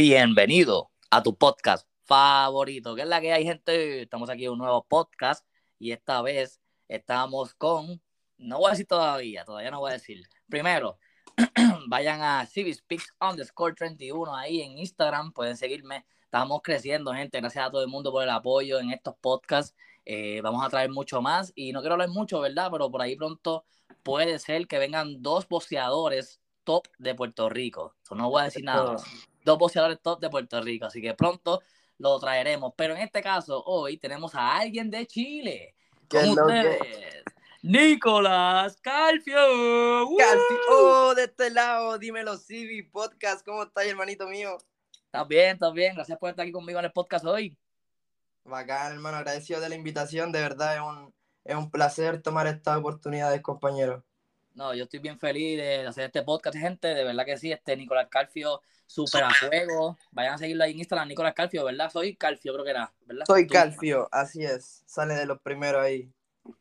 Bienvenido a tu podcast favorito, que es la que hay, gente. Estamos aquí en un nuevo podcast y esta vez estamos con, no voy a decir todavía, todavía no voy a decir. Primero, vayan a CiviSpeaks underscore 31 ahí en Instagram, pueden seguirme. Estamos creciendo, gente. Gracias a todo el mundo por el apoyo en estos podcasts. Eh, vamos a traer mucho más y no quiero hablar mucho, ¿verdad? Pero por ahí pronto puede ser que vengan dos boxeadores top de Puerto Rico. no voy a decir nada dos boxeadores top de Puerto Rico, así que pronto lo traeremos. Pero en este caso, hoy tenemos a alguien de Chile. Con ustedes. Nicolás Calfio. Calfio, oh, de este lado, dímelo, Civi Podcast, ¿cómo estás, hermanito mío? Estás bien, estás bien, gracias por estar aquí conmigo en el podcast hoy. Bacán, hermano, agradecido de la invitación, de verdad es un, es un placer tomar estas oportunidades, compañero. No, yo estoy bien feliz de hacer este podcast, gente, de verdad que sí, este Nicolás Calfio súper a juego. Vayan a seguirlo ahí en Instagram, Nicolás Calfio, ¿verdad? Soy Calfio, creo que era, ¿verdad? Soy Calfio, así es. Sale de los primeros ahí.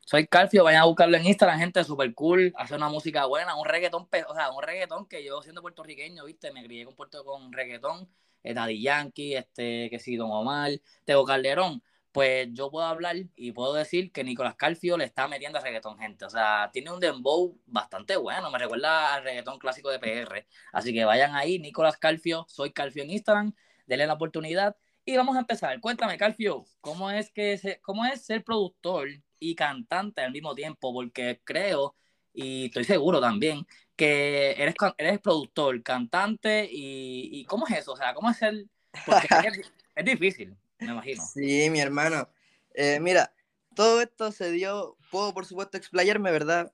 Soy Calfio, vayan a buscarlo en Instagram, gente, súper cool. Hace una música buena, un reggaetón, o sea, un reggaetón que yo siendo puertorriqueño, ¿viste? Me crié con Puerto con reggaetón. Eh, Daddy Yankee, este, que sí, Don Omar, Tego Calderón pues yo puedo hablar y puedo decir que Nicolás Calfio le está metiendo a reggaetón, gente. O sea, tiene un dembow bastante bueno, me recuerda al reggaetón clásico de PR. Así que vayan ahí, Nicolás Calfio, soy Calfio en Instagram, denle la oportunidad y vamos a empezar. Cuéntame, Calfio, ¿cómo es, que cómo es ser productor y cantante al mismo tiempo? Porque creo, y estoy seguro también, que eres, eres productor, cantante y, y ¿cómo es eso? O sea, ¿cómo es ser...? Porque es difícil me imagino. Sí, mi hermano. Eh, mira, todo esto se dio, puedo por supuesto explayarme, ¿verdad?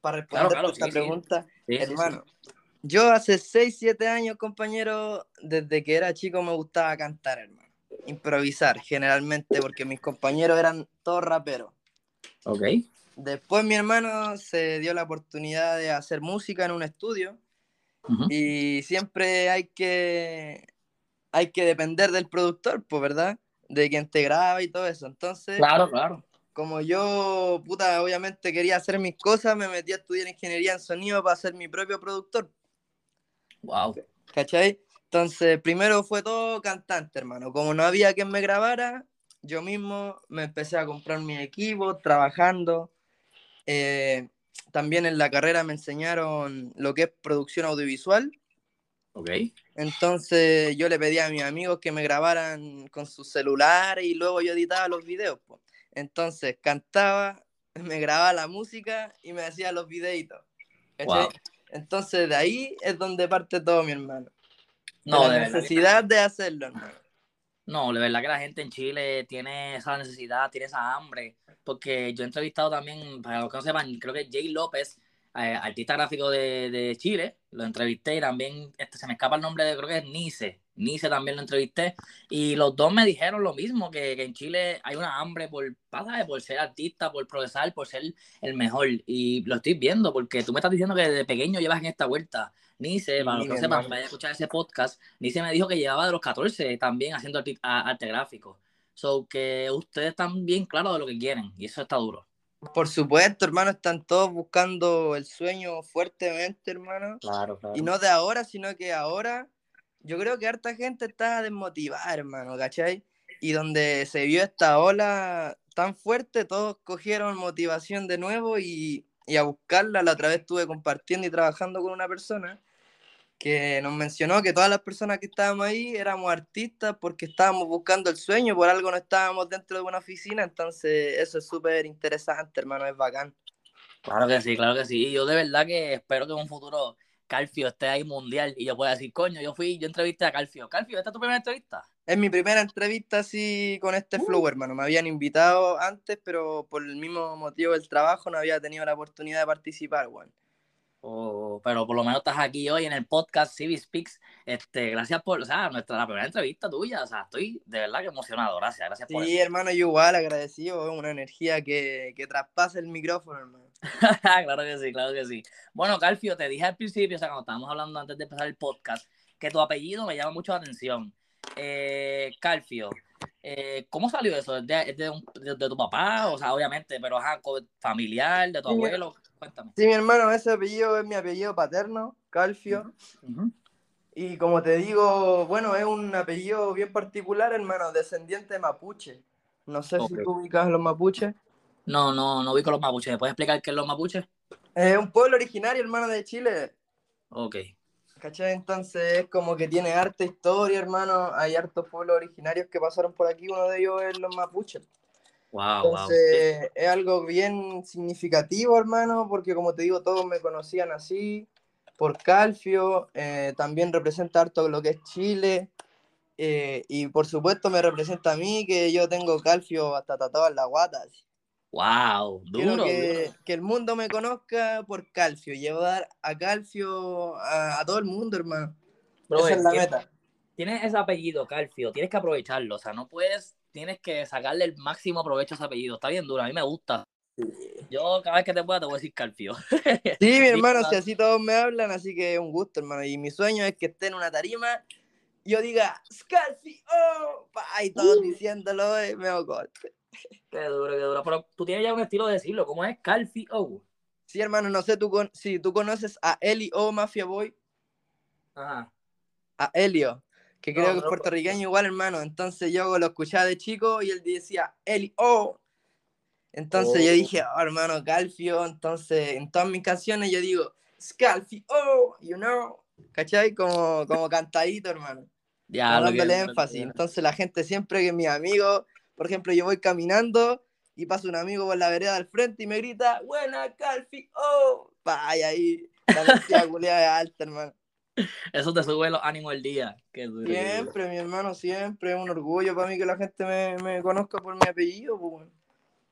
Para responder a esta pregunta. hermano, yo hace 6, 7 años, compañero, desde que era chico me gustaba cantar, hermano. Improvisar, generalmente, porque mis compañeros eran todos raperos. Ok. Después mi hermano se dio la oportunidad de hacer música en un estudio. Y siempre hay que hay que depender del productor, pues, ¿verdad? De quien te graba y todo eso. Entonces, claro, claro. Como yo, puta, obviamente quería hacer mis cosas, me metí a estudiar ingeniería en sonido para ser mi propio productor. Wow. ¿Cachai? Entonces, primero fue todo cantante, hermano. Como no había quien me grabara, yo mismo me empecé a comprar mi equipo, trabajando. Eh, también en la carrera me enseñaron lo que es producción audiovisual. Ok. Entonces yo le pedía a mis amigos que me grabaran con su celular y luego yo editaba los videos. Entonces cantaba, me grababa la música y me hacía los videitos. Entonces de ahí es donde parte todo mi hermano. No, de la necesidad de hacerlo, hermano. No, de verdad que la gente en Chile tiene esa necesidad, tiene esa hambre. Porque yo he entrevistado también, para los que no sepan, creo que Jay López eh, artista gráfico de, Chile, lo entrevisté y también este, se me escapa el nombre de, creo que es Nice, Nice también lo entrevisté, y los dos me dijeron lo mismo, que, en Chile hay una hambre por, por ser artista, por progresar, por ser el mejor, y lo estoy viendo, porque tú me estás diciendo que desde pequeño llevas en esta vuelta. Nice, para los que sepan, vayan a escuchar ese podcast, Nice me dijo que llevaba de los 14 también haciendo arte gráfico. So que ustedes están bien claros de lo que quieren, y eso está duro. Por supuesto, hermano, están todos buscando el sueño fuertemente, hermano. Claro, claro. Y no de ahora, sino que ahora yo creo que harta gente está desmotivada, hermano, ¿cachai? Y donde se vio esta ola tan fuerte, todos cogieron motivación de nuevo y, y a buscarla. La otra vez estuve compartiendo y trabajando con una persona que nos mencionó que todas las personas que estábamos ahí éramos artistas porque estábamos buscando el sueño, por algo no estábamos dentro de una oficina, entonces eso es súper interesante, hermano, es bacán. Claro que sí, claro que sí. Yo de verdad que espero que en un futuro Calfio esté ahí mundial y yo pueda decir, coño, yo fui, yo entrevisté a Calfio. Calfio, ¿esta es tu primera entrevista? Es mi primera entrevista así con este uh. flow, hermano. Me habían invitado antes, pero por el mismo motivo del trabajo no había tenido la oportunidad de participar, weón pero por lo menos estás aquí hoy en el podcast Civi Speaks. Este, gracias por, o sea, nuestra la primera entrevista tuya. O sea, estoy de verdad que emocionado. Gracias, gracias por Sí, hermano, yo igual agradecido. Una energía que, que traspasa el micrófono, hermano. claro que sí, claro que sí. Bueno, Calfio, te dije al principio, o sea, cuando estábamos hablando antes de empezar el podcast, que tu apellido me llama mucho la atención. Eh, Calfio, eh, ¿cómo salió eso? ¿Es de, de, tu papá? O sea, obviamente, pero ajá, familiar, de tu abuelo. Cuéntame. Sí, mi hermano, ese apellido es mi apellido paterno, Calfio. Y como te digo, bueno, es un apellido bien particular, hermano, descendiente de mapuche. No sé si tú ubicas los mapuches. No, no, no ubico los mapuches. ¿Me puedes explicar qué es los mapuches? Es un pueblo originario, hermano, de Chile. Ok. ¿Cachai? Entonces es como que tiene harta historia, hermano. Hay hartos pueblos originarios que pasaron por aquí. Uno de ellos es los mapuches. Wow, Entonces es algo bien significativo, hermano, porque como te digo, todos me conocían así por Calfio. Eh, también representa harto lo que es Chile. Eh, y por supuesto me representa a mí, que yo tengo Calfio hasta tatuado en la guata. Wow, duro que, el mundo me conozca por Calfio, llevar a Calfio a, todo el mundo, hermano. Esa es la meta. Tienes ese apellido, Calfio, tienes que aprovecharlo, o sea, no puedes, tienes que sacarle el máximo provecho a ese apellido. Está bien duro, a mí me gusta. Yo cada vez que te pueda te voy a decir Calfio. Sí, mi hermano, si así todos me hablan, así que es un gusto, hermano. Y mi sueño es que esté en una tarima yo diga, Scalfi, oh, y todos uh. diciéndolo, eh, me hago corte. Qué duro, qué duro. Pero tú tienes ya un estilo de decirlo, ¿cómo es Calfi O? Sí, hermano, no sé tú si tú conoces a Eli O Mafia Boy. Ajá. A Elio, que creo que es puertorriqueño igual, hermano. Entonces yo lo escuchaba de chico y él decía Eli O. Entonces yo oh. dije, oh, hermano, Calfio. Entonces en todas mis canciones yo digo, Scalfi, oh, you know. ¿Cachai? Como, como cantadito, hermano. Ya, dándole énfasis. Entonces la gente siempre que mis amigos por ejemplo, yo voy caminando y pasa un amigo por la vereda al frente y me grita, buena, Calfi, oh, vaya ahí, la velocidad culiada alta, hermano. Eso te sube los ánimos el día. siempre, mi hermano, siempre. Es un orgullo para mí que la gente me, me conozca por mi apellido. Pues.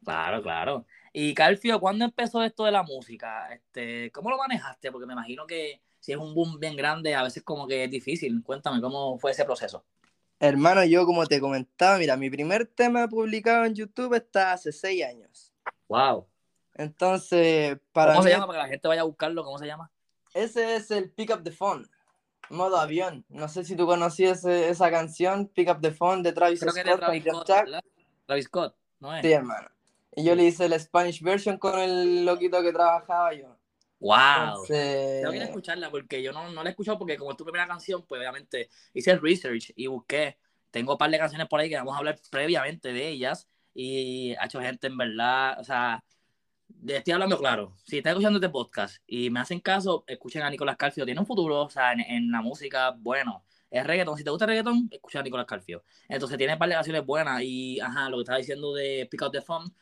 Claro, claro. Y Calfio, ¿cuándo empezó esto de la música? Este, ¿Cómo lo manejaste? Porque me imagino que si es un boom bien grande, a veces como que es difícil. Cuéntame, ¿cómo fue ese proceso? Hermano, yo como te comentaba, mira, mi primer tema publicado en YouTube está hace seis años. Wow. Entonces, para ¿Cómo se llama? Para que la gente vaya a buscarlo, ¿cómo se llama? Ese es el Pick Up the Phone, modo avión. No sé si tú conocías esa canción, Pick Up the Phone, de Travis Scott. de Travis Scott, Travis Scott, ¿no es? Sí, hermano. Y yo le hice la Spanish version con el loquito que trabajaba yo. Wow. Tengo que escucharla porque yo no, no la he escuchado porque como es tu primera canción, pues obviamente hice el research y busqué. Tengo un par de canciones por ahí que vamos a hablar previamente de ellas y ha hecho gente en verdad, o sea, estoy hablando claro. Si están escuchando este podcast y me hacen caso, escuchen a Nicolás Calfio. Tiene un futuro, o sea, en, la música, bueno. Es reggaeton. Si te gusta el reggaeton, escucha a Nicolás Calfio. Entonces tiene un par de canciones buenas y, ajá, lo que estaba diciendo de Pick Out the Phone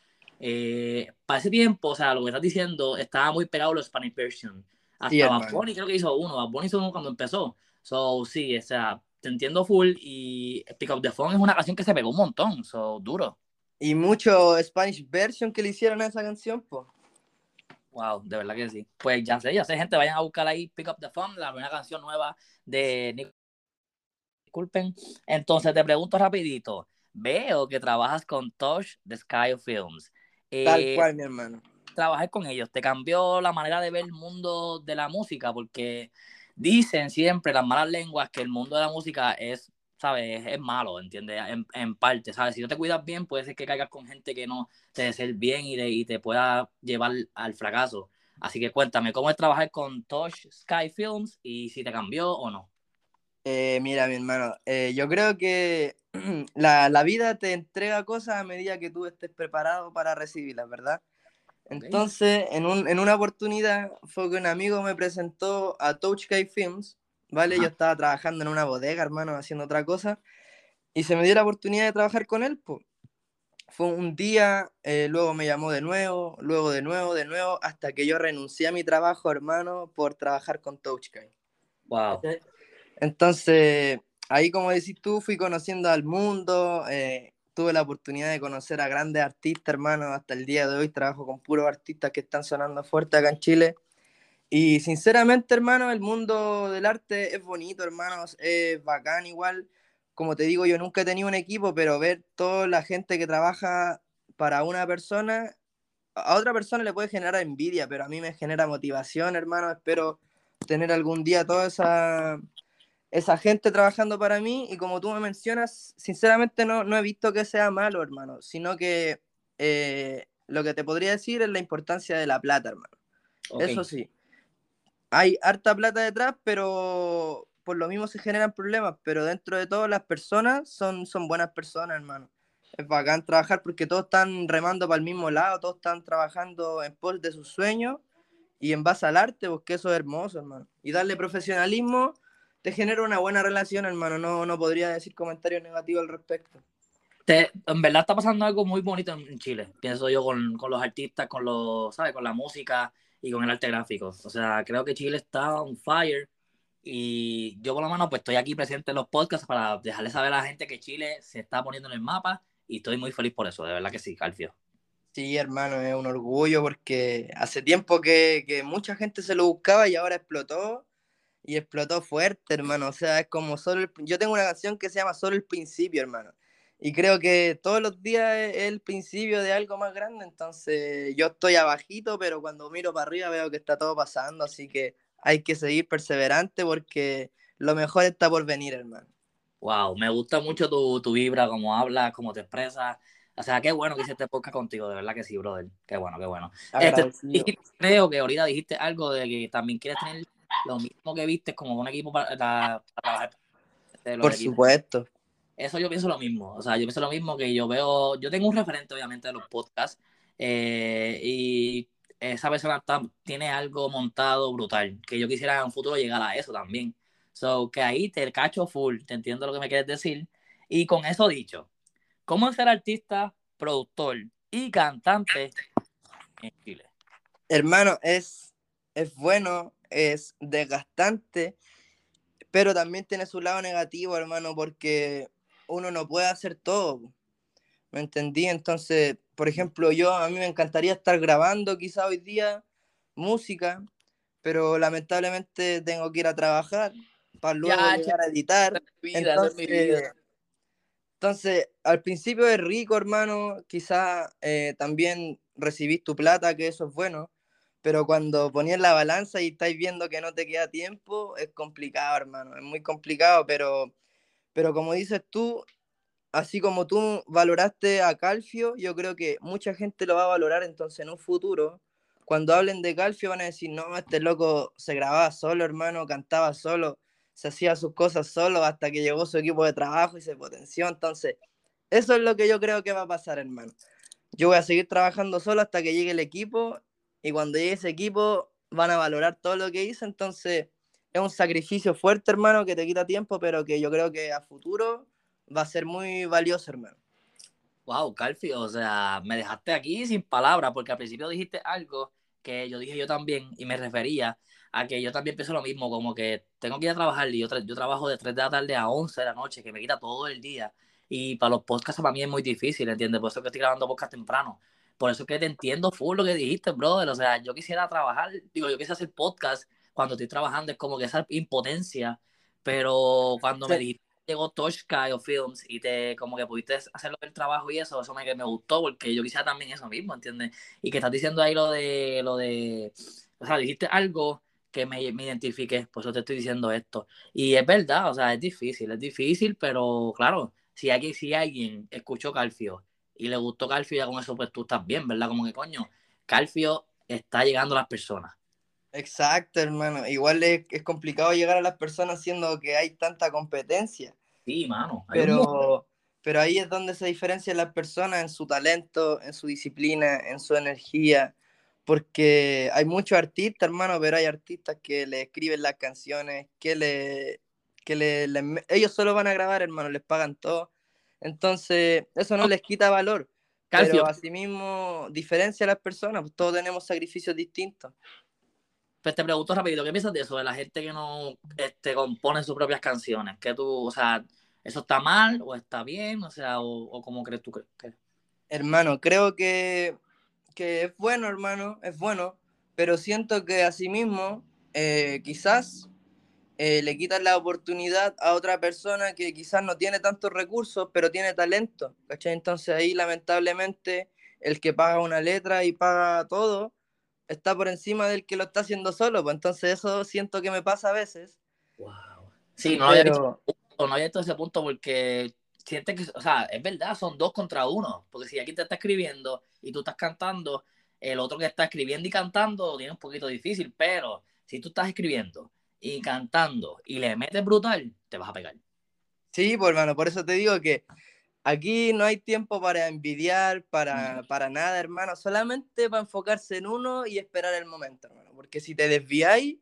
eh, para ese tiempo, o sea, lo que estás diciendo, estaba muy pegado los Spanish version. Hasta Bad Bunny creo que hizo uno, Bad Bunny hizo uno cuando empezó. So, sí, o sea, te entiendo full y Pick Up the Phone es una canción que se pegó un montón, so, duro. Y mucho Spanish version que le hicieron a esa canción, pues. Wow, de verdad que sí. Pues ya sé, ya sé, gente, vayan a buscar ahí Pick Up the Phone, la primera canción nueva de Nick. Disculpen. Entonces te pregunto rapidito, veo que trabajas con Tosh de Sky Films. Tal eh, cual, mi hermano. Trabajar con ellos, ¿te cambió la manera de ver el mundo de la música? Porque dicen siempre las malas lenguas que el mundo de la música es, ¿sabes? Es malo, ¿entiendes? En, parte, ¿sabes? Si no te cuidas bien, puede ser que caigas con gente que no te desee bien y, y te pueda llevar al fracaso. Así que cuéntame, ¿cómo es trabajar con Tosh Sky Films y si te cambió o no? Eh, mira, mi hermano, eh, yo creo que la, la, vida te entrega cosas a medida que tú estés preparado para recibirlas, ¿verdad? Entonces, en, un, en, una oportunidad fue que un amigo me presentó a Touch Films, ¿vale? Yo estaba trabajando en una bodega, hermano, haciendo otra cosa, y se me dio la oportunidad de trabajar con él, pues. Fue un día, eh, luego me llamó de nuevo, luego de nuevo, de nuevo, hasta que yo renuncié a mi trabajo, hermano, por trabajar con Touch Wow. Entonces, ahí como decís tú, fui conociendo al mundo, eh, tuve la oportunidad de conocer a grandes artistas, hermano, hasta el día de hoy trabajo con puros artistas que están sonando fuerte acá en Chile. Y sinceramente, hermano, el mundo del arte es bonito, hermanos, es bacán igual. Como te digo, yo nunca he tenido un equipo, pero ver toda la gente que trabaja para una persona, a otra persona le puede generar envidia, pero a mí me genera motivación, hermano. Espero tener algún día toda esa, esa gente trabajando para mí y como tú me mencionas, sinceramente no, no he visto que sea malo, hermano, sino que eh, lo que te podría decir es la importancia de la plata, hermano. Eso sí. Hay harta plata detrás, pero por lo mismo se generan problemas, pero dentro de todo las personas son, son buenas personas, hermano. Es bacán trabajar porque todos están remando para el mismo lado, todos están trabajando en pos de sus sueños y en base al arte, porque eso es hermoso, hermano. Y darle profesionalismo te genera una buena relación, hermano. No, no podría decir comentarios negativos al respecto. Te, en verdad está pasando algo muy bonito en Chile, pienso yo, con, con los artistas, con los, ¿sabes? Con la música y con el arte gráfico. O sea, creo que Chile está on fire y yo por lo menos pues estoy aquí presente en los podcasts para dejarle saber a la gente que Chile se está poniendo en el mapa y estoy muy feliz por eso, de verdad que sí, Calfio. Sí, hermano, es un orgullo porque hace tiempo que, que mucha gente se lo buscaba y ahora explotó y explotó fuerte, hermano. O sea, es como solo el, yo tengo una canción que se llama Solo el principio, hermano. Y creo que todos los días es el principio de algo más grande, entonces yo estoy abajito, pero cuando miro para arriba veo que está todo pasando, así que hay que seguir perseverante porque lo mejor está por venir, hermano. Wow, me gusta mucho tu, tu vibra, cómo hablas, cómo te expresas. O sea, qué bueno que hiciste podcast contigo, de verdad que sí, brother. Qué bueno, qué bueno. Este, creo que ahorita dijiste algo de que también quieres tener lo mismo que viste como un equipo para, trabajar. Por supuesto. Eso yo pienso lo mismo. O sea, yo pienso lo mismo que yo veo. Yo tengo un referente, obviamente, de los podcasts. Eh, y esa persona tiene algo montado brutal. Que yo quisiera en un futuro llegar a eso también. So, que ahí te cacho full, te entiendo lo que me quieres decir. Y con eso dicho, ¿cómo ser artista, productor y cantante en Chile? Hermano, es, es bueno, es desgastante, pero también tiene su lado negativo, hermano, porque uno no puede hacer todo. ¿Me entendí? Entonces, por ejemplo, yo a mí me encantaría estar grabando quizá hoy día música, pero lamentablemente tengo que ir a trabajar para luego llegar a editar. Entonces, al principio es rico, hermano, quizá eh, también recibís tu plata, que eso es bueno, pero cuando ponías la balanza y estáis viendo que no te queda tiempo, es complicado, hermano, es muy complicado, pero, pero como dices tú, así como tú valoraste a Calfio, yo creo que mucha gente lo va a valorar entonces en un futuro. Cuando hablen de Calfio van a decir, no, este loco se grababa solo, hermano, cantaba solo se hacía sus cosas solo hasta que llegó su equipo de trabajo y se potenció. Entonces, eso es lo que yo creo que va a pasar, hermano. Yo voy a seguir trabajando solo hasta que llegue el equipo y cuando llegue ese equipo van a valorar todo lo que hice. Entonces, es un sacrificio fuerte, hermano, que te quita tiempo, pero que yo creo que a futuro va a ser muy valioso, hermano. Wow, Calfi, o sea, me dejaste aquí sin palabras, porque al principio dijiste algo que yo dije yo también y me refería a que yo también pienso lo mismo, como que tengo que ir a trabajar y yo, yo trabajo de 3 de la tarde a 11 de la noche, que me quita todo el día. Y para los podcasts para mí es muy difícil, ¿entiendes? Por eso que estoy grabando podcast temprano. Por eso que te entiendo full lo que dijiste, brother. O sea, yo quisiera trabajar, digo, yo quisiera hacer podcast cuando estoy trabajando, es como que esa impotencia. Pero cuando me dijiste llegó Toshka o Films y te como que pudiste hacerlo el trabajo y eso, eso me, me gustó porque yo quisiera también eso mismo, ¿entiendes? Y que estás diciendo ahí lo de, lo de, o sea, dijiste algo que me, me identifique, por eso te estoy diciendo esto. Y es verdad, o sea, es difícil, es difícil, pero claro, si alguien, si alguien escuchó Calfio y le gustó Calfio, ya con eso pues tú estás bien, ¿verdad? Como que coño, Calfio está llegando a las personas. Exacto, hermano. Igual es, es complicado llegar a las personas siendo que hay tanta competencia. Sí, mano. Pero, pero ahí es donde se diferencian las personas en su talento, en su disciplina, en su energía porque hay muchos artistas, hermano, pero hay artistas que le escriben las canciones, que le, que le, ellos solo van a grabar, hermano, les pagan todo. Entonces, eso no les quita valor. Pero asimismo diferencia a las personas, pues todos tenemos sacrificios distintos. Pues te pregunto rapidito, ¿qué piensas de eso? De la gente que no este, compone sus propias canciones. ¿Que tú, o sea, eso está mal o está bien? O sea, o, o cómo crees tú que... Hermano, creo que que es bueno, hermano, es bueno, pero siento que asimismo eh, quizás eh, le quitan la oportunidad a otra persona que quizás no tiene tantos recursos, pero tiene talento, ¿cachai? Entonces ahí lamentablemente el que paga una letra y paga todo está por encima del que lo está haciendo solo, pues entonces eso siento que me pasa a veces. Wow. Sí, no, había no había visto ese punto porque siente que, o sea, es verdad, son dos contra uno, porque si aquí te está escribiendo y tú estás cantando, el otro que está escribiendo y cantando tiene un poquito difícil, pero si tú estás escribiendo y cantando y le metes brutal, te vas a pegar. Sí, pues hermano, por eso te digo que aquí no hay tiempo para envidiar, para, para nada, hermano, solamente para enfocarse en uno y esperar el momento, hermano. Porque si te desviáis,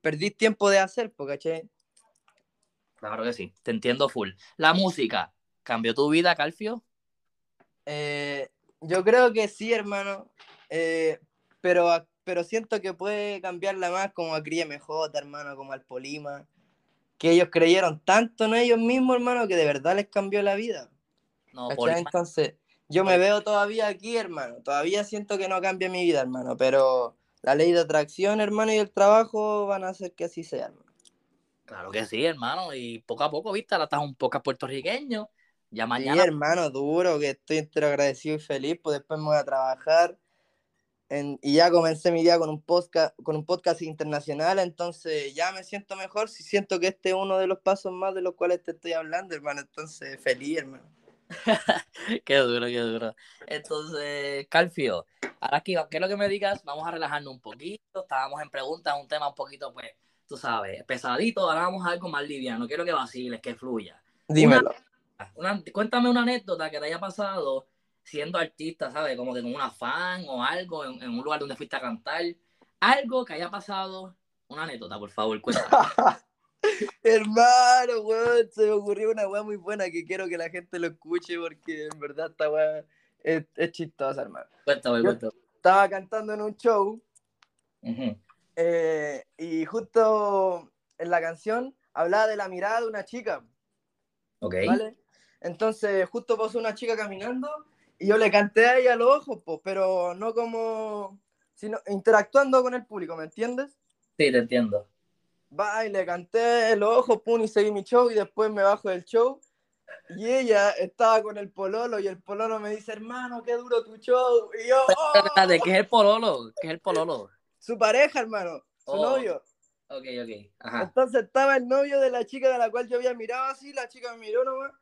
perdís tiempo de hacer, ¿caché? Claro que sí, te entiendo full. La música, ¿cambió tu vida, Calfio? Eh, yo creo que sí, hermano. Eh, pero pero siento que puede cambiarla más como a MJ, hermano, como al Polima, que ellos creyeron tanto en ellos mismos, hermano, que de verdad les cambió la vida. No, Entonces, yo me veo todavía aquí, hermano, todavía siento que no cambia mi vida, hermano, pero la ley de atracción, hermano, y el trabajo van a hacer que así sea, hermano. Claro que sí, hermano, y poco a poco, viste, ahora estás un poco puertorriqueño, ya mañana... Sí, hermano, duro, que estoy entero agradecido y feliz, pues después me voy a trabajar y ya comencé mi día con un, podcast, con un podcast internacional, entonces ya me siento mejor, si siento que este es uno de los pasos más de los cuales te estoy hablando, hermano, entonces feliz, hermano. qué duro, qué duro. Entonces, Calfio, ahora aquí, ¿qué lo que me digas? Vamos a relajarnos un poquito, estábamos en preguntas, un tema un poquito, pues, tú sabes, pesadito, ahora vamos a algo más liviano, quiero que vaciles, que fluya. Dímelo. cuéntame una anécdota que te haya pasado siendo artista, ¿sabes? Como que con una fan o algo, en, un lugar donde fuiste a cantar. Algo que haya pasado. Una anécdota, por favor, cuéntame. Hermano, weón, se me ocurrió una weá muy buena que quiero que la gente lo escuche porque en verdad esta weá es, chistosa, hermano. Cuéntame, cuéntame. Estaba cantando en un show eh, y justo en la canción hablaba de la mirada de una chica. Ok. ¿Vale? Entonces, justo pasó una chica caminando y yo le canté a los ojos, pues, pero no como, sino interactuando con el público, ¿me entiendes? Sí, te entiendo. Va, y le canté los ojos, pum, y seguí mi show, y después me bajo del show, y ella estaba con el pololo, y el pololo me dice, hermano, qué duro tu show, y yo, ¡oh! ¿De qué es el pololo? ¿Qué es el pololo? Su pareja, hermano, su oh. novio. Ok, ok, Ajá. Entonces estaba el novio de la chica de la cual yo había mirado así, la chica me miró nomás,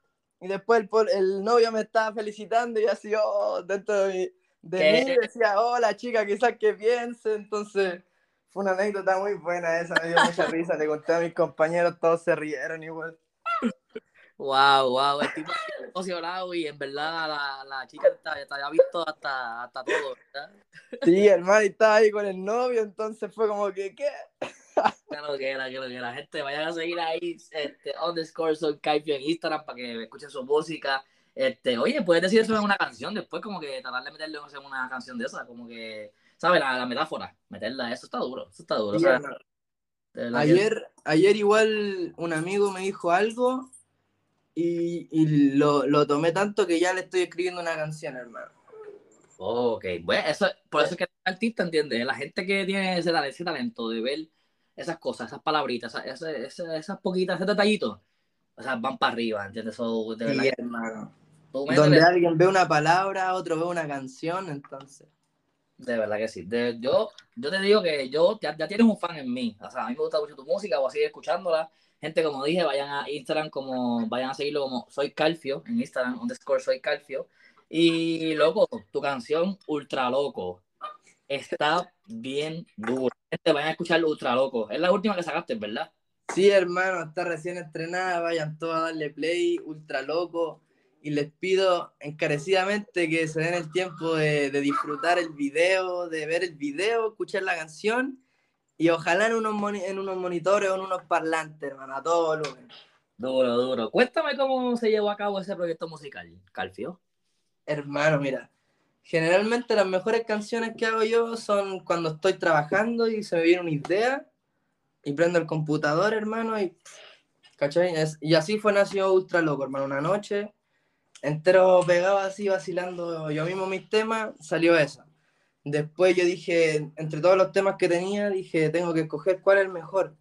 y después el, el, novio me estaba felicitando y así, oh, dentro de, de mí decía, oh, la chica quizás que piense. Entonces, fue una anécdota muy buena esa, me dio mucha risa. Le conté a mis compañeros, todos se rieron igual. Wow, wow, el tipo emocionado y en verdad la, la chica te, había visto hasta, hasta todo, ¿verdad? Sí, hermano, estaba ahí con el novio, entonces fue como que, ¿qué? Claro que era, que la gente vayan a seguir ahí, este, underscore Kaifio en Instagram para que escuchen su música. Este, oye, puedes decir eso en una canción después, como que tratar de meterle en una canción de esa, como que, ¿sabes? La, metáfora, meterla, eso está duro, eso está duro. ayer, ayer igual un amigo me dijo algo y, y lo, lo, tomé tanto que ya le estoy escribiendo una canción, hermano. Ok, bueno, eso, por eso es que el artista, entiende La gente que tiene ese, ese talento de ver esas cosas, esas palabritas, esas, esas, esas poquitas, esos detallitos, o sea, van para arriba, ¿entiendes? So, de sí, hermano. Donde alguien ve una palabra, otro ve una canción, entonces. De verdad que sí. yo, yo te digo que yo ya, tienes un fan en mí. O sea, a mí me gusta mucho tu música, voy a seguir escuchándola. Gente, como dije, vayan a Instagram como, vayan a seguirlo como Soy Calfio, en Instagram, underscore Soy Calfio. Y loco, tu canción Ultra Loco está bien dura. Gente, vayan a escuchar Ultra Loco. Es la última que sacaste, ¿verdad? Sí, hermano, está recién estrenada. Vayan todos a darle play, Ultra Loco. Y les pido encarecidamente que se den el tiempo de, disfrutar el video, de ver el video, escuchar la canción. Y ojalá en unos, en unos monitores o en unos parlantes, hermano, a todo volumen. Duro, duro. Cuéntame cómo se llevó a cabo ese proyecto musical, Calfio. Hermano, mira, generalmente las mejores canciones que hago yo son cuando estoy trabajando y se me viene una idea y prendo el computador, hermano, y ¿cachai? y así fue nacido Ultra Loco, hermano, una noche entero pegado así vacilando yo mismo mis temas, salió esa. Después yo dije, entre todos los temas que tenía, dije, tengo que escoger cuál es el mejor.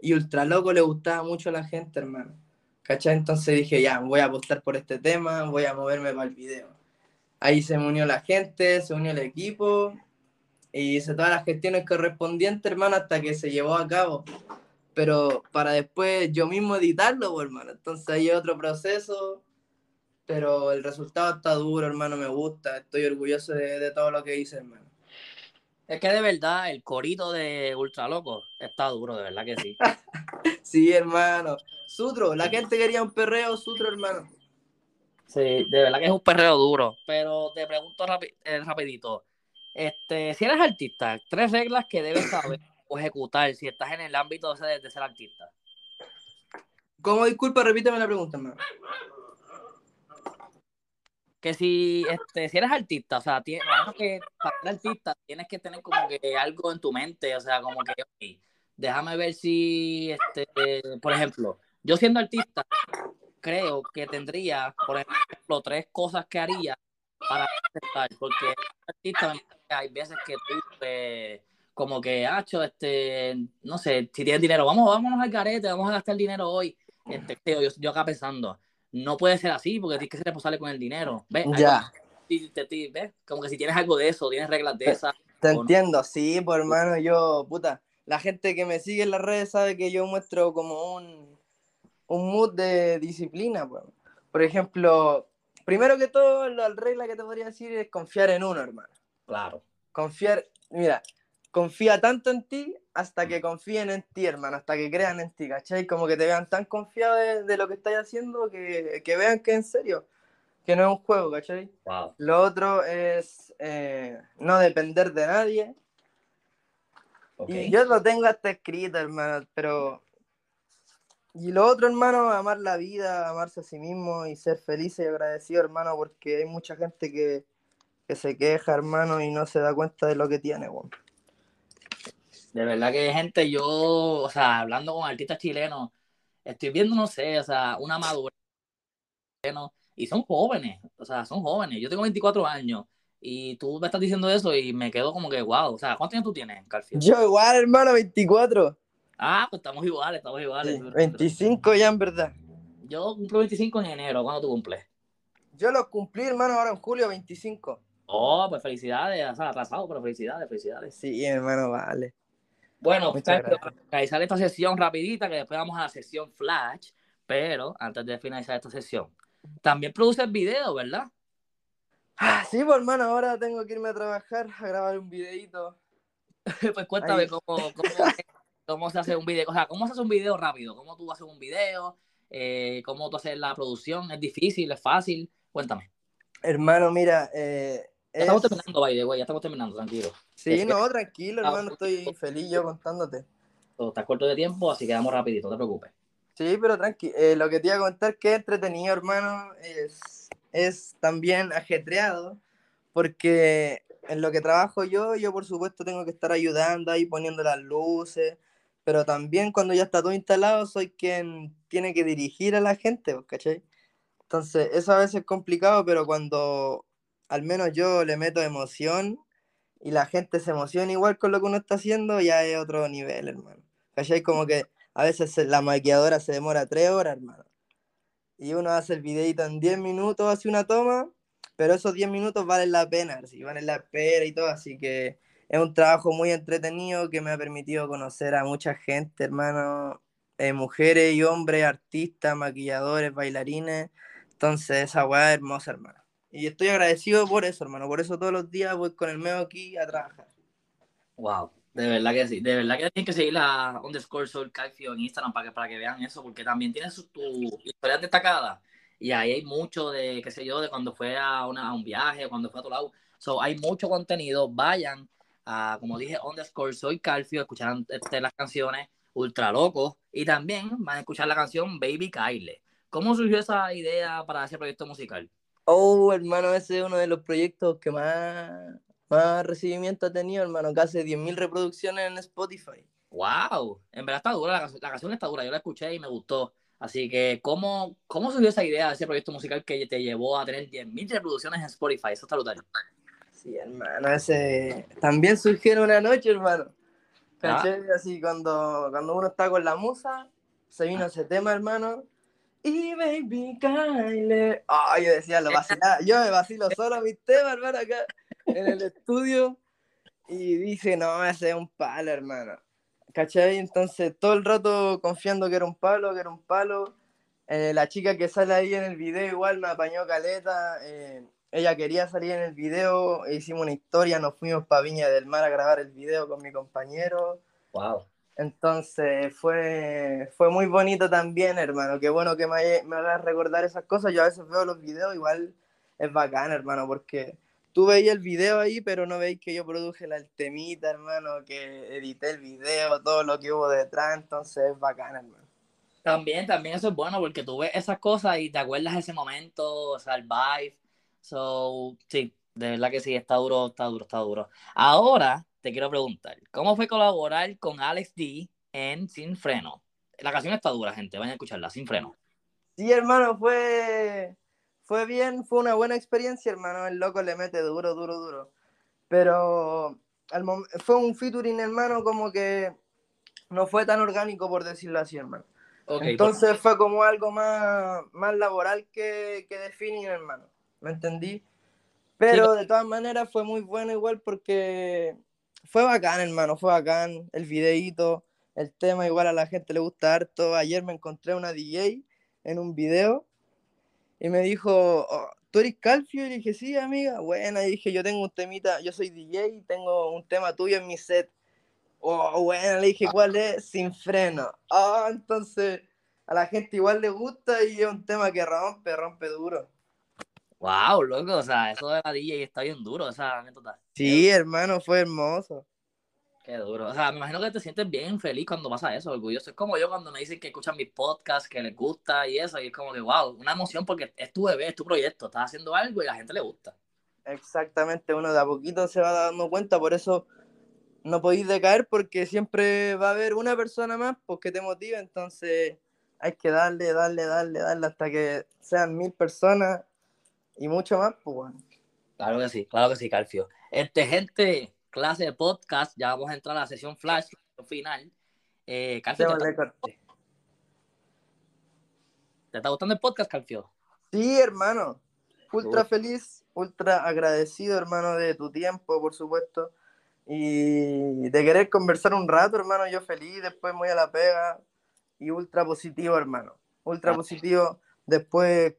Y Ultra Loco le gustaba mucho a la gente, hermano. ¿Cachai? Entonces dije, ya, voy a apostar por este tema, voy a moverme para el video. Ahí se me unió la gente, se unió el equipo y hice todas las gestiones correspondientes, hermano, hasta que se llevó a cabo. Pero para después yo mismo editarlo, hermano. Entonces hay otro proceso, pero el resultado está duro, hermano, me gusta. Estoy orgulloso de, todo lo que hice, hermano. Es que de verdad el corito de Ultra Loco está duro, de verdad que sí. sí, hermano. Sutro, la gente quería un perreo, Sutro, hermano. Sí, de verdad que es un perreo duro. Pero te pregunto eh, rapidito. Este, si eres artista, tres reglas que debes saber o ejecutar si estás en el ámbito de, de ser artista. ¿Cómo? Disculpa, repíteme la pregunta, hermano que si, este, si eres artista, o sea, tienes, que para ser artista tienes que tener como que algo en tu mente, o sea, como que, déjame ver si, este, por ejemplo, yo siendo artista, creo que tendría, por ejemplo, tres cosas que haría para aceptar, porque artista hay veces que tú, pues, como que, hacho, este, no sé, si tienes dinero, vamos, vámonos al carete, vamos a gastar dinero hoy, este, yo, yo acá pensando, no puede ser así porque tienes que ser responsable con el dinero. ¿Ves? Ya. ¿ves? Como que si tienes algo de eso, tienes reglas de esas. Te entiendo, sí, por hermano, yo, puta, la gente que me sigue en las redes sabe que yo muestro como un, un mood de disciplina, pues. Por ejemplo, primero que todo, la regla que te podría decir es confiar en uno, hermano. Claro. Confiar, mira, confía tanto en ti hasta que confíen en ti, hermano, hasta que crean en ti, ¿cachai? Como que te vean tan confiado de, lo que estás haciendo que, que, vean que en serio, que no es un juego, ¿cachai? Lo otro es eh, no depender de nadie. Y yo lo tengo hasta escrito, hermano, pero... Y lo otro, hermano, amar la vida, amarse a sí mismo y ser feliz y agradecido, hermano, porque hay mucha gente que, que se queja, hermano, y no se da cuenta de lo que tiene, bueno. De verdad que gente, yo, o sea, hablando con artistas chilenos, estoy viendo, no sé, o sea, una madurez. Y son jóvenes, o sea, son jóvenes. Yo tengo 24 años y tú me estás diciendo eso y me quedo como que, wow, o sea, ¿cuántos años tú tienes, Carfield? Yo igual, hermano, 24. Ah, pues estamos iguales, estamos iguales. 25 ya, en verdad. Yo cumplo 25 en enero, ¿cuándo tú cumples? Yo lo cumplí, hermano, ahora en julio 25. Oh, pues felicidades, o sea, atrasado, pero felicidades, felicidades. Sí, hermano, vale. Bueno, para finalizar esta sesión rapidita, que después vamos a la sesión flash, pero antes de finalizar esta sesión, también produces video, ¿verdad? Ah, sí, pues hermano, ahora tengo que irme a trabajar, a grabar un videito. pues cuéntame cómo, cómo, se hace un video, o sea, cómo se hace un video rápido, cómo tú haces un video, eh, cómo tú haces la producción, es difícil, es fácil, cuéntame. Hermano, mira, eh, ya estamos terminando, by the ya estamos terminando, tranquilo. Sí, no, tranquilo, hermano, estoy feliz yo contándote. Todo está corto de tiempo, así que vamos rapidito, no te preocupes. Sí, pero tranqui, eh, lo que te iba a contar que entretenido, hermano, es, es también ajetreado, porque en lo que trabajo yo, yo por supuesto tengo que estar ayudando ahí poniendo las luces, pero también cuando ya está todo instalado soy quien tiene que dirigir a la gente, ¿cachai? Entonces, eso a veces es complicado, pero cuando al menos yo le meto emoción y la gente se emociona igual con lo que uno está haciendo, ya es otro nivel, hermano. ¿Cachai? Como que a veces la maquilladora se demora tres horas, hermano. Y uno hace el videito en 10 minutos, hace una toma, pero esos 10 minutos valen la pena, ¿sí? valen la pena y todo, así que es un trabajo muy entretenido que me ha permitido conocer a mucha gente, hermano, eh, mujeres y hombres, artistas, maquilladores, bailarines. Entonces, esa weá es hermosa, hermano. Y estoy agradecido por eso, hermano. Por eso todos los días voy con el medio aquí a trabajar. Wow, de verdad que sí. De verdad que tienen que seguir la underscore Soul Calfio en Instagram para que, para que vean eso, porque también tiene su, tu historia destacada. Y ahí hay mucho de, qué sé yo, de cuando fue a, una, a un viaje, cuando fue a otro lado. So, hay mucho contenido. Vayan a, como dije, underscore Soy Calfio, escucharán este, las canciones Ultra Locos y también van a escuchar la canción Baby Kyle. ¿Cómo surgió esa idea para ese proyecto musical? Oh, hermano, ese es uno de los proyectos que más, más recibimiento ha tenido, hermano. Casi 10.000 reproducciones en Spotify. ¡Wow! En verdad está dura, la, canción está dura. Yo la escuché y me gustó. Así que, ¿cómo, ¿cómo surgió esa idea de ese proyecto musical que te llevó a tener 10.000 reproducciones en Spotify? Eso está brutal. Sí, hermano, ese también surgió una noche, hermano. Ah. Así cuando, cuando uno está con la musa, se vino ese tema, hermano y baby Kyle. Ay, yo decía, lo vacilaba. Yo me vacilo solo mis temas, hermano, acá en el estudio. Y dije, no, ese es un palo, hermano. ¿Cachai? Entonces, todo el rato confiando que era un palo, que era un palo. Eh, la chica que sale ahí en el video igual me apañó caleta. Eh, ella quería salir en el video, e hicimos una historia, nos fuimos para Viña del Mar a grabar el video con mi compañero. Wow. Entonces fue, fue muy bonito también, hermano. Qué bueno que me, hagas recordar esas cosas. Yo a veces veo los videos, igual es bacán, hermano, porque tú veías el video ahí, pero no veis que yo produje la temita, hermano, que edité el video, todo lo que hubo detrás, entonces es bacán, hermano. También, también eso es bueno porque tú ves esas cosas y te acuerdas ese momento, o sea, el vibe. So, sí, de verdad que sí, está duro, está duro, está duro. Ahora te quiero preguntar, ¿cómo fue colaborar con Alex D en Sin Freno? La canción está dura, gente, vayan a escucharla, Sin Freno. Sí, hermano, fue, fue bien, fue una buena experiencia, hermano. El loco le mete duro, duro, duro. Pero fue un featuring, hermano, como que no fue tan orgánico, por decirlo así, hermano. Entonces fue como algo más, más laboral que, que de hermano. ¿Me entendí? Pero de todas maneras fue muy bueno igual porque fue bacán, hermano, fue bacán el videíto, el tema igual a la gente le gusta harto. Ayer me encontré una DJ en un video y me dijo, oh, ¿tú eres Calfio? Y dije, sí, amiga. Bueno, y dije, yo tengo un temita, yo soy DJ y tengo un tema tuyo en mi set. Oh, bueno, le dije, ¿cuál es? Sin freno. Ah, entonces a la gente igual le gusta y es un tema que rompe, rompe duro. Wow, loco, o sea, eso de la DJ está bien duro, esa anécdota. Sí, hermano, fue hermoso. Qué duro. O sea, me imagino que te sientes bien feliz cuando pasa eso, orgulloso. Es como yo cuando me dicen que escuchan mis podcasts, que les gusta y eso, y es como que, wow, una emoción porque es tu bebé, es tu proyecto, estás haciendo algo y la gente le gusta. Exactamente, uno de a poquito se va dando cuenta, por eso no podéis decaer porque siempre va a haber una persona más pues, que te motive, entonces hay que darle, darle, darle, darle hasta que sean mil personas y mucho más, pues bueno. Claro que sí, claro que sí, Calfio. Este, gente, clase de podcast, ya vamos a entrar a la sesión flash final. Eh, Calfio, ¿te, está... ¿te está gustando el podcast, Calfio? Sí, hermano. Ultra feliz, ultra agradecido, hermano, de tu tiempo, por supuesto. Y de querer conversar un rato, hermano, yo feliz, después voy a la pega, y ultra positivo, hermano. Ultra positivo. Después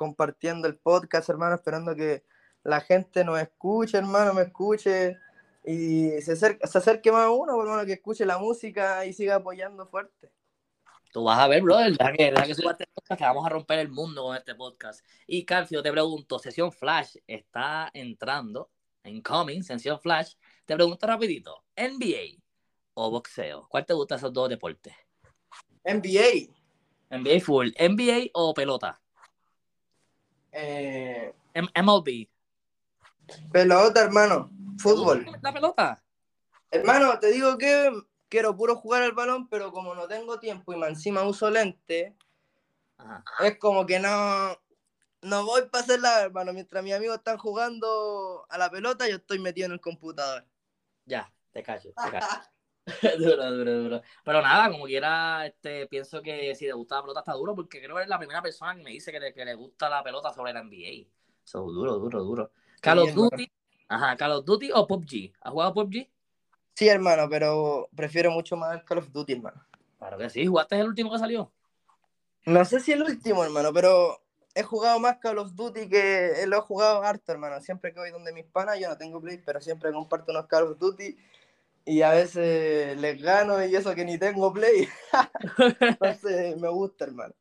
compartiendo el podcast, hermano, esperando que la gente nos escuche, hermano, me escuche y se acerque, se acerque más a uno, hermano, que escuche la música y siga apoyando fuerte. Tú vas a ver, brother, la que, que suba este podcast, que vamos a romper el mundo con este podcast. Y Calcio, te pregunto, sesión Flash está entrando, en coming, sesión Flash. Te pregunto rapidito, NBA o boxeo, ¿cuál te gusta esos dos deportes? NBA. NBA full. NBA o pelota. Eh, MLB. Pelota, hermano. Fútbol. La pelota. Hermano, te digo que quiero puro jugar al balón, pero como no tengo tiempo y más encima uso lente, es como que no, no voy para hacerla, hermano. Mientras mis amigos están jugando a la pelota, yo estoy metido en el computador. Ya, te callo, te callo. duro, duro, duro. Pero nada, como quiera, este, pienso que si te gusta la pelota está duro, porque creo que eres la primera persona que me dice que, le gusta la pelota sobre la NBA. So, duro, duro, duro. Call of Duty, ajá, Call of Duty o PUBG. ¿Has jugado PUBG? Sí, hermano, pero prefiero mucho más Call of Duty, hermano. Claro que sí, ¿jugaste el último que salió? No sé si el último, hermano, pero he jugado más Call of Duty que lo he jugado harto, hermano. Siempre que voy donde mis panas, yo no tengo Play, pero siempre comparto unos Call of Duty y a veces les gano y eso que ni tengo play. Entonces me gusta, hermano.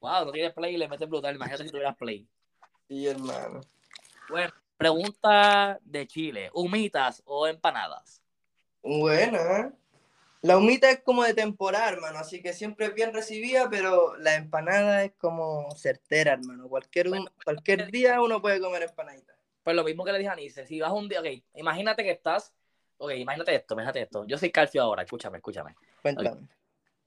Wow, no tienes play y le metes brutal. Imagínate si tuvieras play. Sí, hermano. Bueno, pregunta de Chile: ¿humitas o empanadas? Buena, ¿eh? La humita es como de temporada, hermano, así que siempre es bien recibida, pero la empanada es como certera, hermano. Cualquier, cualquier día uno puede comer empanadita. Pues lo mismo que le dije a Nice, si vas un día, ok, imagínate que estás Ok, imagínate esto, imagínate esto. Yo soy Calcio ahora, escúchame, escúchame. Cuéntame.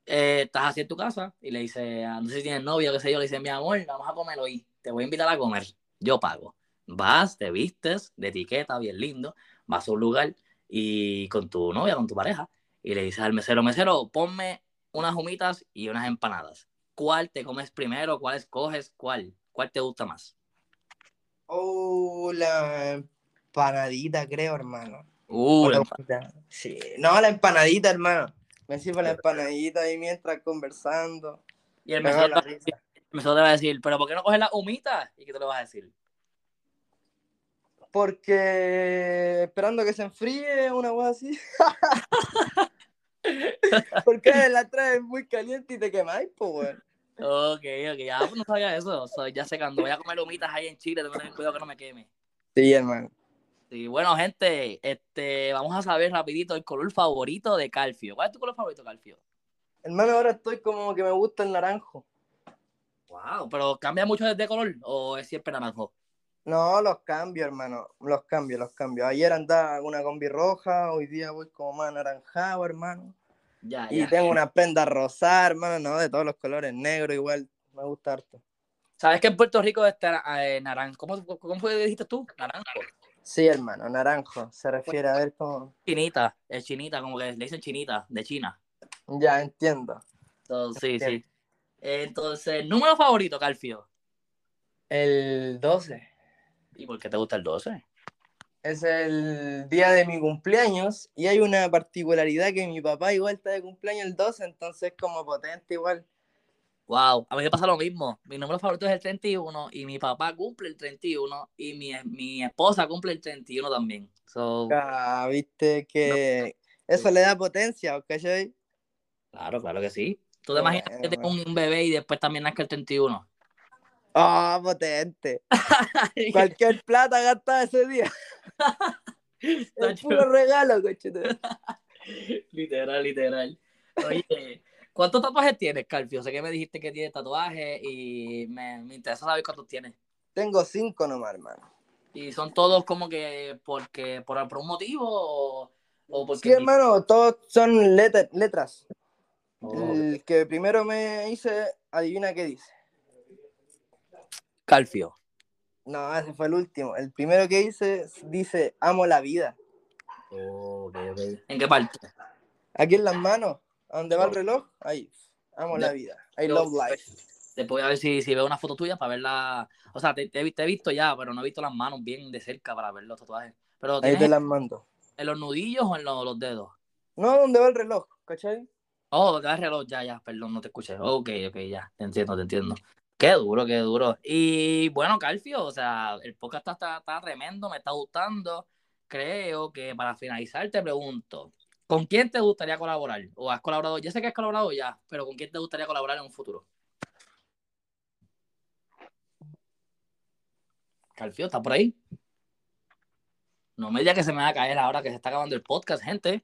Eh, estás así en tu casa y le dice, no sé si tienes novio, qué sé yo, le dice, mi amor, vamos a comer hoy, te voy a invitar a comer, yo pago. Vas, te vistes de etiqueta, bien lindo, vas a un lugar y con tu novia, con tu pareja, y le dices al mesero, mesero, ponme unas humitas y unas empanadas. ¿Cuál te comes primero? ¿Cuál escoges? ¿Cuál? ¿Cuál te gusta más? Oh, la empanadita, creo, hermano. Uh, sí. No, la empanadita, hermano. Me sirve la empanadita ahí mientras conversando. Y el mesero, te va a decir, pero ¿por qué no coges la humita? ¿Y qué te lo vas a decir? Porque esperando que se enfríe, una cosa así. Porque la traes muy caliente y te quemáis, pues, weón. Ok, ok, ya pues no sabía eso. So, ya sé cuando voy a comer humitas ahí en Chile, tengo que tener cuidado que no me queme. Sí, hermano. Sí, bueno, gente, este, vamos a saber rapidito el color favorito de Calfio. ¿Cuál es tu color favorito, Calfio? Hermano, ahora estoy como que me gusta el naranjo. Wow, pero ¿cambia mucho de color o es siempre naranjo? No, los cambio, hermano. Los cambio, los cambio. Ayer andaba con una combi roja, hoy día voy como más anaranjado, hermano. Ya, Y ya. tengo una prenda rosada, hermano, no, de todos los colores, negro igual, me gusta harto. ¿Sabes que en Puerto Rico está eh, naranjo? ¿Cómo, ¿Cómo dijiste tú? Naranjo. Sí, hermano, naranjo, se refiere a ver cómo... Chinita, es chinita, como que le dicen chinita, de China. Ya, entiendo. Entonces, sí, sí. Entonces, número favorito, Calfio. El 12 ¿Y por qué te gusta el 12? es el día de mi cumpleaños y hay una particularidad que mi papá igual está de cumpleaños el 12, entonces como potente igual. Wow, a mí me pasa lo mismo. Mi número favorito es el 31 y mi papá cumple el 31 y mi, mi esposa cumple el 31 también. So, Ah, viste que eso le da potencia, ¿cachai? claro, claro que sí. ¿Tú te imaginas que tengo un, bebé y después también nazca el 31? Ah, potente. Cualquier plata gastada ese día. Tacho. puro regalo, cochete. literal, literal. Oye, ¿cuántos tatuajes tienes, Calfio? Sé que me dijiste que tienes tatuajes y me, me interesa saber cuántos tienes. Tengo cinco nomás, hermano. ¿Y son todos como que porque por, un motivo o, o porque... Sí, hermano, todos son letra- letras. Oh, El que primero me hice, adivina qué dice. Calfio. No, ese fue el último. El primero que hice dice, amo la vida. Oh, ok, ok. ¿En qué parte? Aquí en las manos, a donde va el reloj, ahí. Amo la vida. I love life. Después voy a ver si, si veo una foto tuya para verla. O sea, te, te, he vi- te he visto ya, pero no he visto las manos bien de cerca para ver los tatuajes. Pero Ahí ¿tienes te las mando. en los nudillos o en los, los dedos? No, donde va el reloj, ¿cachai? Oh, te da el reloj, ya, ya, perdón, no te escuché. Ok, ok, ya, te entiendo, te entiendo. Qué duro, qué duro. Y bueno, Calfio, o sea, el podcast está, está, está tremendo, me está gustando. Creo que para finalizar te pregunto, ¿con quién te gustaría colaborar? ¿O has colaborado? Ya sé que has colaborado ya, pero ¿con quién te gustaría colaborar en un futuro? Calfio, ¿está por ahí? No me digas que se me va a caer ahora que se está acabando el podcast, gente.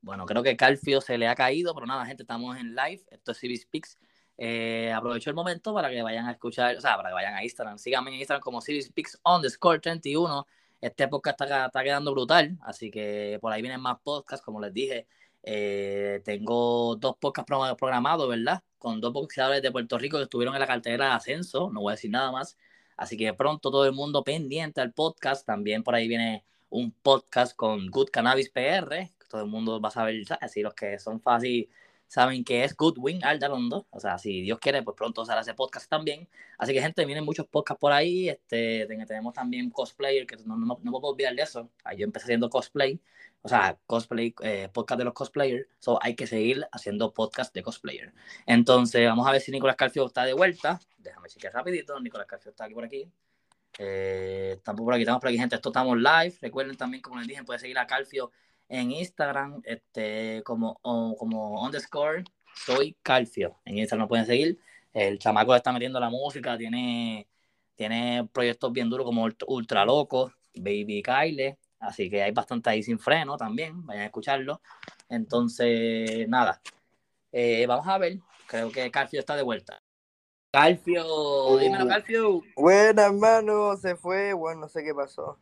Bueno, creo que Calfio se le ha caído, pero nada, gente, estamos en live. Esto es CB Speaks. Eh, aprovecho el momento para que vayan a escuchar, o sea, para que vayan a Instagram. Síganme en Instagram como CB Speaks underscore 31. Este podcast está, quedando brutal, así que por ahí vienen más podcasts, como les dije. Eh, tengo dos podcasts pro- programados, ¿verdad? Con dos boxeadores de Puerto Rico que estuvieron en la cartera de ascenso, no voy a decir nada más. Así que pronto todo el mundo pendiente al podcast. También por ahí viene un podcast con Good Cannabis PR. Todo el mundo va a saber, ¿sabes? Así los que son fácil saben que es Goodwin Aldalondo. O sea, si Dios quiere, pues pronto será ese podcast también. Así que, gente, vienen muchos podcasts por ahí. Este, ten- tenemos también cosplayer, que no, no, no puedo olvidar de eso. Yo empecé haciendo cosplay. O sea, cosplay, eh, podcast de los cosplayers. So, hay que seguir haciendo podcast de cosplayer. Entonces, vamos a ver si Nicolás Calfio está de vuelta. Déjame chequear rapidito. Nicolás Calfio está aquí por aquí. Eh, estamos por aquí, estamos por aquí, gente. Esto estamos live. Recuerden también, como les dije, pueden seguir a Calfio en Instagram, este, como, o- como underscore, soy Calfio. En Instagram lo pueden seguir. El chamaco está metiendo la música, tiene, tiene proyectos bien duros como Ult- Ultra Loco, Baby Kyle. Así que hay bastante ahí sin freno también. Vayan a escucharlo. Entonces, nada. Eh, vamos a ver. Creo que Calfio está de vuelta. Calfio, dímelo, Calfio. Buena, hermano, se fue, bueno, no sé qué pasó.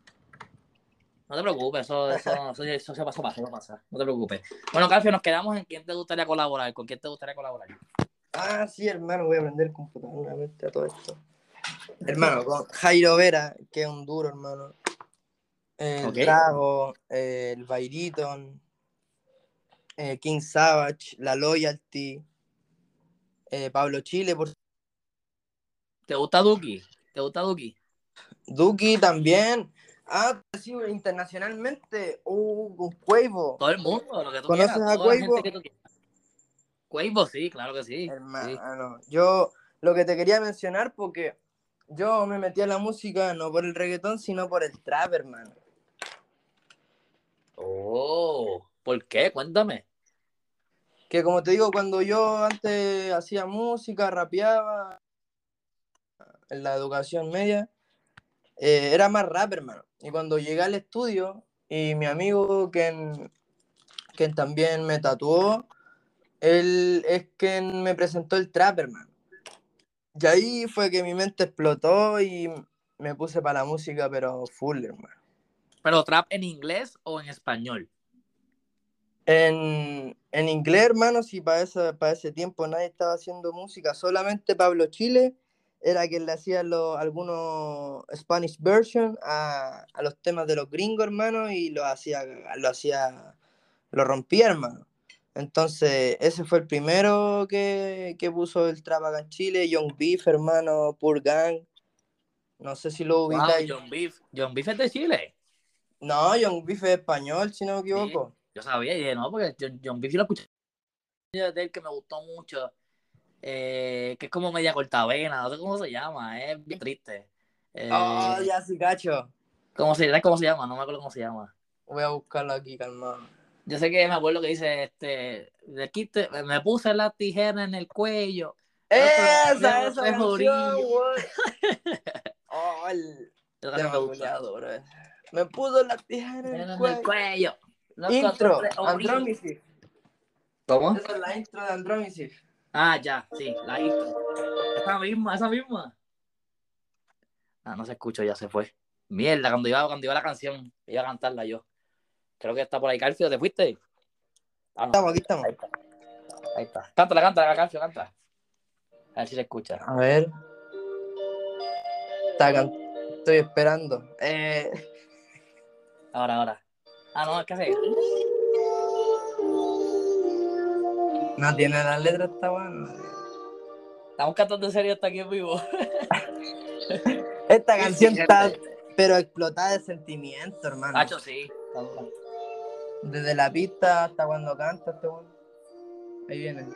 No te preocupes, eso, eso, eso, eso se pasó, pasó, eso pasa. No te preocupes. Bueno, Calfio, nos quedamos en quién te gustaría colaborar. ¿Con quién te gustaría colaborar? Ah, sí, hermano, voy a aprender computador nuevamente a todo esto. Hermano, con Jairo Vera, que es un duro, hermano. El Ok. Drago, el Byriton, eh, King Savage, La Loyalty, eh, Pablo Chile, por ¿Te gusta Duki? ¿Te gusta Duki? Duki también. Ah, sí, internacionalmente, uh, con Cuevo. Todo el mundo, lo que tú ¿Conoces quieras. a quieras. Quavo, sí, claro que sí. sí. Hermano, yo lo que te quería mencionar porque yo me metí a la música no por el reggaetón, sino por el trap, hermano. Oh, ¿por qué? Cuéntame. Que como te digo, cuando yo antes hacía música, rapeaba en la educación media, eh, era más rap, hermano. Y cuando llegué al estudio y mi amigo, quien, quien también me tatuó, él es quien me presentó el trap, hermano. Y ahí fue que mi mente explotó y me puse para la música, pero full, hermano. ¿Pero trap en inglés o en español? En, en inglés, hermano, sí, para ese, para ese tiempo nadie estaba haciendo música, solamente Pablo Chile era quien le hacía los, algunos Spanish version a, a, los temas de los gringos, hermano, y lo hacía, lo hacía, lo rompía, hermano. Entonces, ese fue el primero que, que puso el trap acá en Chile, Young Beef, hermano, Pur Gang. No sé si lo ubicáis. Wow, John Beef. John Beef es de Chile. No, Young Beef es español, si no me equivoco. Sí, yo sabía, y no, porque John, John Beef lo escuché de él que me gustó mucho. Eh, que es como media cortavena, no sé cómo se llama, es bien triste. Eh, oh, ya sí, cacho. ¿cómo se, ¿Cómo se llama? No me acuerdo cómo se llama. Voy a buscarlo aquí, calmado. Yo sé que me acuerdo que dice, este, de quite, me puse la tijera en el cuello. Esa, esa, esa oh, el... me, gustado, bro. me puso la tijera en el, en cuello. el cuello. Intro. ¿Cómo? Esa es la intro de Andromisif. Ah, ya, sí, la intro. Esa misma, esa misma. Ah, no se escucha, ya se fue. Mierda, cuando iba, cuando iba la canción, iba a cantarla yo. Creo que está por ahí, Calcio, ¿te fuiste? Ah, no. Estamos, aquí estamos. Ahí está. Ahí está. Cántala, cántala, Calcio, canta. A ver si se escucha. A ver. Está. Estoy esperando. Eh... Ahora, ahora. Ah, no, ¿qué hace? No tiene las letras, está bueno. Estamos cantando en serio hasta aquí en vivo. Esta canción está, pero explotada de sentimiento, hermano. Nacho, sí. Desde la pista hasta cuando canta este bueno. Ahí viene.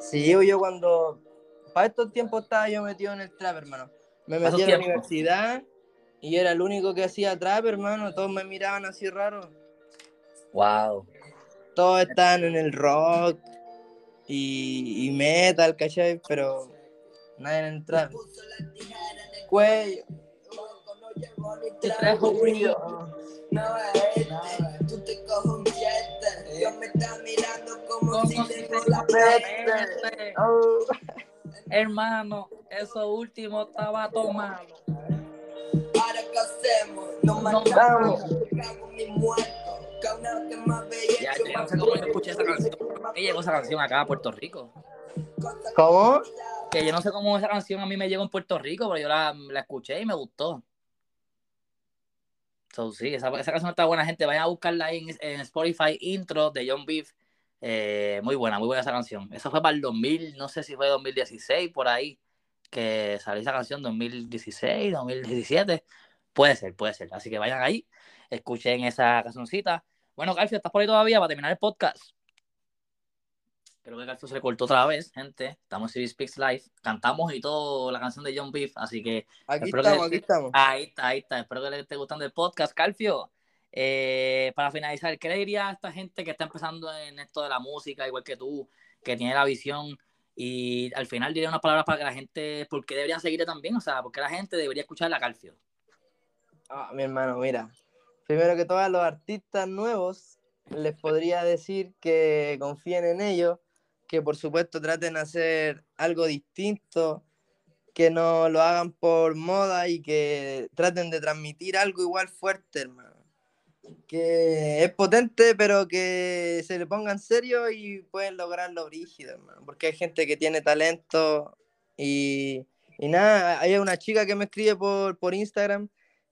Sí, yo cuando. Para estos tiempos estaba yo metido en el trap, hermano. Me metí a la universidad y era el único que hacía trap, hermano. Todos me miraban así raro. Wow. Todos estaban en el rock y, y metal, ¿cachai? Pero nadie en el trap. Cuello. Te trajo brillo. No es tú te cojo un siete. Yo me está mirando como, si tengo la peste. Oh. Hermano, eso último estaba tomando. Ahora qué hacemos, nos matamos. Mi muerto. Ya, yo no sé cómo yo escuché esa canción. ¿Por qué llegó esa canción acá a Puerto Rico? ¿Cómo? Que yo no sé cómo esa canción a mí me llegó en Puerto Rico, pero yo la, la escuché y me gustó. So, sí, esa, esa, canción está buena, gente. Vayan a buscarla ahí en, en Spotify, intro de John Beef. Eh, muy buena, muy buena esa canción. Eso fue para el 2000, no sé si fue 2016, por ahí, que salió esa canción, 2016, 2017. Puede ser, puede ser. Así que vayan ahí, escuchen esa cancioncita. Bueno, Garfio, ¿estás por ahí todavía para terminar el podcast? Creo que Garfio se le cortó otra vez, gente. Estamos en CB Speaks Live. Cantamos y todo la canción de John Beef, así que... Aquí estamos, que... aquí estamos. Ahí está, ahí está. Espero que les esté gustando el podcast, Calfio. Eh, para finalizar, ¿qué le diría a esta gente que está empezando en esto de la música, igual que tú, que tiene la visión y al final diría unas palabras para que la gente, ¿por qué deberían seguirte también? O sea, ¿por qué la gente debería escuchar a Calfio? Ah, mi hermano, mira. Primero que todo, a los artistas nuevos les podría decir que confíen en ellos, que por supuesto traten de hacer algo distinto, que no lo hagan por moda y que traten de transmitir algo igual fuerte, hermano. Que es potente, pero que se le pongan serio y pueden lograrlo brígido, hermano. Porque hay gente que tiene talento y, y nada, hay una chica que me escribe por, por Instagram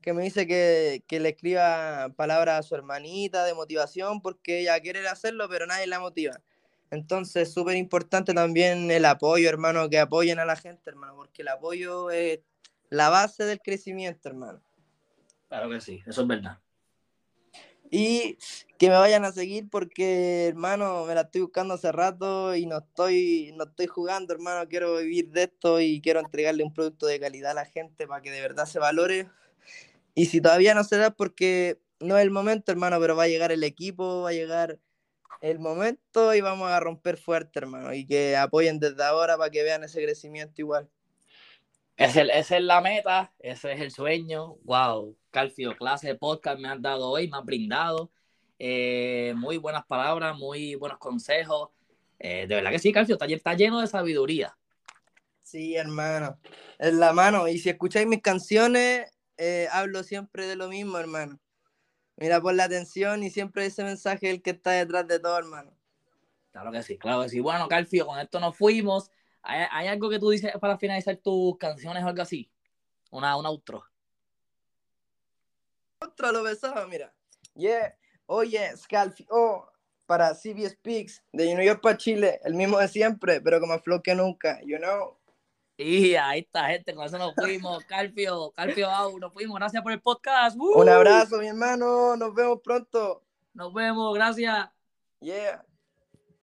que me dice que, que, le escriba palabras a su hermanita de motivación porque ella quiere hacerlo, pero nadie la motiva. Entonces, súper importante también el apoyo, hermano, que apoyen a la gente, hermano, porque el apoyo es la base del crecimiento, hermano. Claro que sí, eso es verdad. Y que me vayan a seguir porque, hermano, me la estoy buscando hace rato y no estoy, no estoy jugando, hermano. Quiero vivir de esto y quiero entregarle un producto de calidad a la gente para que de verdad se valore. Y si todavía no se da, porque no es el momento, hermano, pero va a llegar el equipo, va a llegar el momento y vamos a romper fuerte, hermano. Y que apoyen desde ahora para que vean ese crecimiento igual. Esa es, es la meta, ese es el sueño. Wow, Calfio, clase de podcast me has dado hoy, me has brindado. Eh, muy buenas palabras, muy buenos consejos. Eh, de verdad que sí, Calfio, está, está lleno de sabiduría. Sí, hermano. Es la mano. Y si escucháis mis canciones, eh, hablo siempre de lo mismo, hermano. Mira, por la atención y siempre ese mensaje el que está detrás de todo, hermano. Claro que sí, claro que sí. Bueno, Calfio, con esto nos fuimos. ¿Hay, algo que tú dices para finalizar tus canciones o algo así? Una, un outro. Otro lo besaba, mira. Yeah, oye, oh, Calfio, oh, para CBS Pigs, de New York para Chile, el mismo de siempre, pero como flow que nunca, you know. Y ahí está, gente, con eso nos fuimos. Calfio, Calfio Au, nos fuimos. Gracias por el podcast. Un abrazo, mi hermano. Nos vemos pronto. Nos vemos, gracias. Yeah.